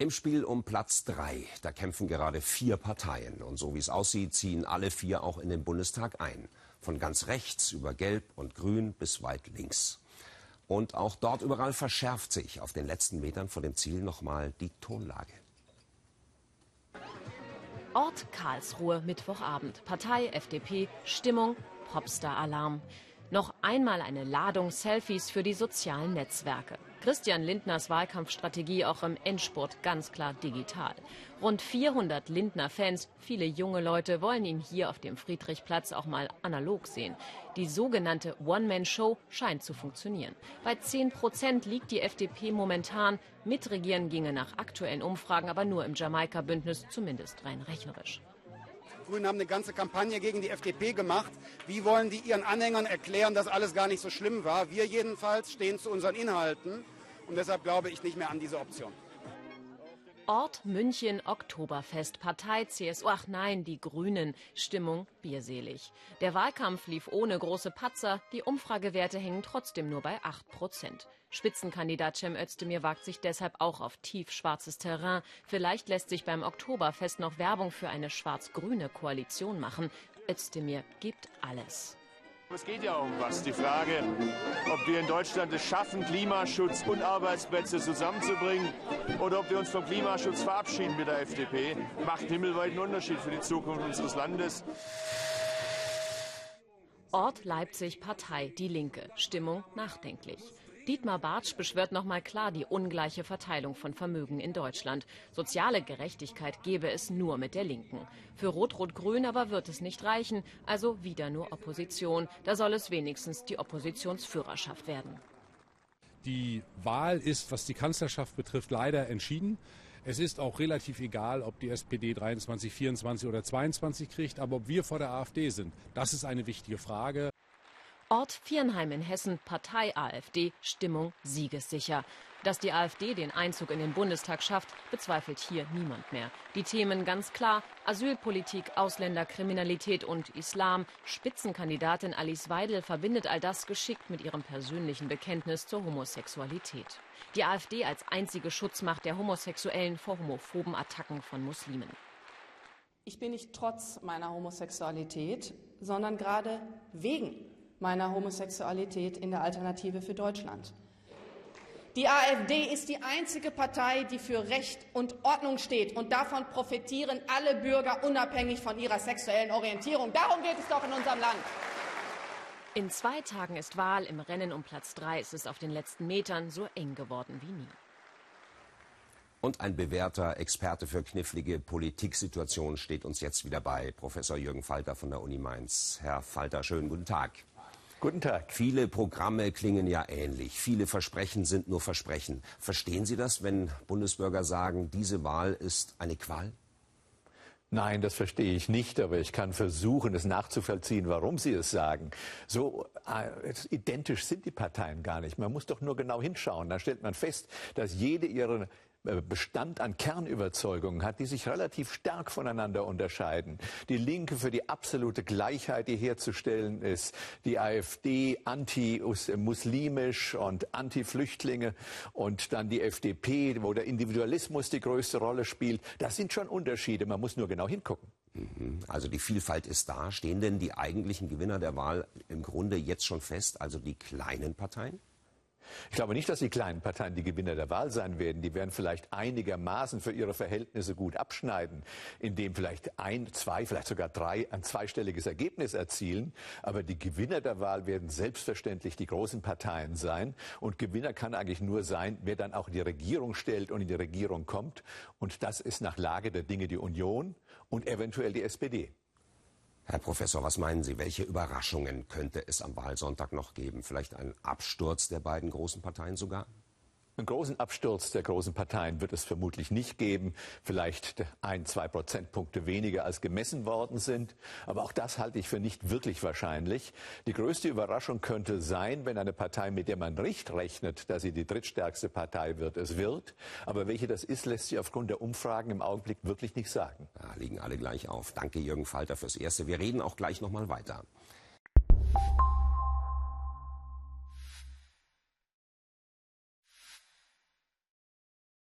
Im Spiel um Platz drei, da kämpfen gerade vier Parteien. Und so wie es aussieht, ziehen alle vier auch in den Bundestag ein. Von ganz rechts über Gelb und Grün bis weit links. Und auch dort überall verschärft sich auf den letzten Metern vor dem Ziel nochmal die Tonlage. Ort Karlsruhe, Mittwochabend. Partei, FDP, Stimmung, Popstar-Alarm. Noch einmal eine Ladung Selfies für die sozialen Netzwerke. Christian Lindners Wahlkampfstrategie auch im Endspurt ganz klar digital. Rund 400 Lindner-Fans, viele junge Leute, wollen ihn hier auf dem Friedrichplatz auch mal analog sehen. Die sogenannte One-Man-Show scheint zu funktionieren. Bei 10 Prozent liegt die FDP momentan. Mitregieren ginge nach aktuellen Umfragen aber nur im Jamaika-Bündnis, zumindest rein rechnerisch. Grünen haben eine ganze Kampagne gegen die FDP gemacht. Wie wollen die ihren Anhängern erklären, dass alles gar nicht so schlimm war? Wir jedenfalls stehen zu unseren Inhalten und deshalb glaube ich nicht mehr an diese Option. Ort München Oktoberfest, Partei CSU, ach nein, die Grünen, Stimmung bierselig. Der Wahlkampf lief ohne große Patzer, die Umfragewerte hängen trotzdem nur bei 8 Prozent. Spitzenkandidat Cem Özdemir wagt sich deshalb auch auf tiefschwarzes Terrain. Vielleicht lässt sich beim Oktoberfest noch Werbung für eine schwarz-grüne Koalition machen. Özdemir gibt alles. Es geht ja um was. Die Frage, ob wir in Deutschland es schaffen, Klimaschutz und Arbeitsplätze zusammenzubringen oder ob wir uns vom Klimaschutz verabschieden mit der FDP, macht himmelweiten Unterschied für die Zukunft unseres Landes. Ort Leipzig Partei Die Linke. Stimmung nachdenklich. Dietmar Bartsch beschwört nochmal klar die ungleiche Verteilung von Vermögen in Deutschland. Soziale Gerechtigkeit gebe es nur mit der Linken. Für Rot-Rot-Grün aber wird es nicht reichen, also wieder nur Opposition. Da soll es wenigstens die Oppositionsführerschaft werden. Die Wahl ist, was die Kanzlerschaft betrifft, leider entschieden. Es ist auch relativ egal, ob die SPD 23, 24 oder 22 kriegt, aber ob wir vor der AfD sind, das ist eine wichtige Frage. Ort Viernheim in Hessen, Partei AfD, Stimmung siegessicher. Dass die AfD den Einzug in den Bundestag schafft, bezweifelt hier niemand mehr. Die Themen ganz klar Asylpolitik, Ausländerkriminalität und Islam. Spitzenkandidatin Alice Weidel verbindet all das geschickt mit ihrem persönlichen Bekenntnis zur Homosexualität. Die AfD als einzige Schutzmacht der Homosexuellen vor homophoben Attacken von Muslimen. Ich bin nicht trotz meiner Homosexualität, sondern gerade wegen meiner Homosexualität in der Alternative für Deutschland. Die AfD ist die einzige Partei, die für Recht und Ordnung steht. Und davon profitieren alle Bürger unabhängig von ihrer sexuellen Orientierung. Darum geht es doch in unserem Land. In zwei Tagen ist Wahl. Im Rennen um Platz drei ist es auf den letzten Metern so eng geworden wie nie. Und ein bewährter Experte für knifflige Politiksituationen steht uns jetzt wieder bei, Professor Jürgen Falter von der Uni Mainz. Herr Falter, schönen guten Tag. Guten Tag. Viele Programme klingen ja ähnlich. Viele Versprechen sind nur Versprechen. Verstehen Sie das, wenn Bundesbürger sagen, diese Wahl ist eine Qual? Nein, das verstehe ich nicht, aber ich kann versuchen, es nachzuvollziehen, warum Sie es sagen. So äh, identisch sind die Parteien gar nicht. Man muss doch nur genau hinschauen. Da stellt man fest, dass jede ihre Bestand an Kernüberzeugungen hat, die sich relativ stark voneinander unterscheiden. Die Linke für die absolute Gleichheit, die herzustellen ist, die AfD anti-muslimisch und anti-Flüchtlinge und dann die FDP, wo der Individualismus die größte Rolle spielt. Das sind schon Unterschiede, man muss nur genau hingucken. Mhm. Also die Vielfalt ist da. Stehen denn die eigentlichen Gewinner der Wahl im Grunde jetzt schon fest, also die kleinen Parteien? Ich glaube nicht, dass die kleinen Parteien die Gewinner der Wahl sein werden. Die werden vielleicht einigermaßen für ihre Verhältnisse gut abschneiden, indem vielleicht ein, zwei, vielleicht sogar drei ein zweistelliges Ergebnis erzielen. Aber die Gewinner der Wahl werden selbstverständlich die großen Parteien sein. Und Gewinner kann eigentlich nur sein, wer dann auch in die Regierung stellt und in die Regierung kommt. Und das ist nach Lage der Dinge die Union und eventuell die SPD. Herr Professor, was meinen Sie, welche Überraschungen könnte es am Wahlsonntag noch geben? Vielleicht ein Absturz der beiden großen Parteien sogar? Einen großen Absturz der großen Parteien wird es vermutlich nicht geben. Vielleicht ein, zwei Prozentpunkte weniger als gemessen worden sind. Aber auch das halte ich für nicht wirklich wahrscheinlich. Die größte Überraschung könnte sein, wenn eine Partei, mit der man nicht rechnet, dass sie die drittstärkste Partei wird, es wird. Aber welche das ist, lässt sich aufgrund der Umfragen im Augenblick wirklich nicht sagen. Ja, liegen alle gleich auf. Danke, Jürgen Falter, fürs Erste. Wir reden auch gleich nochmal weiter.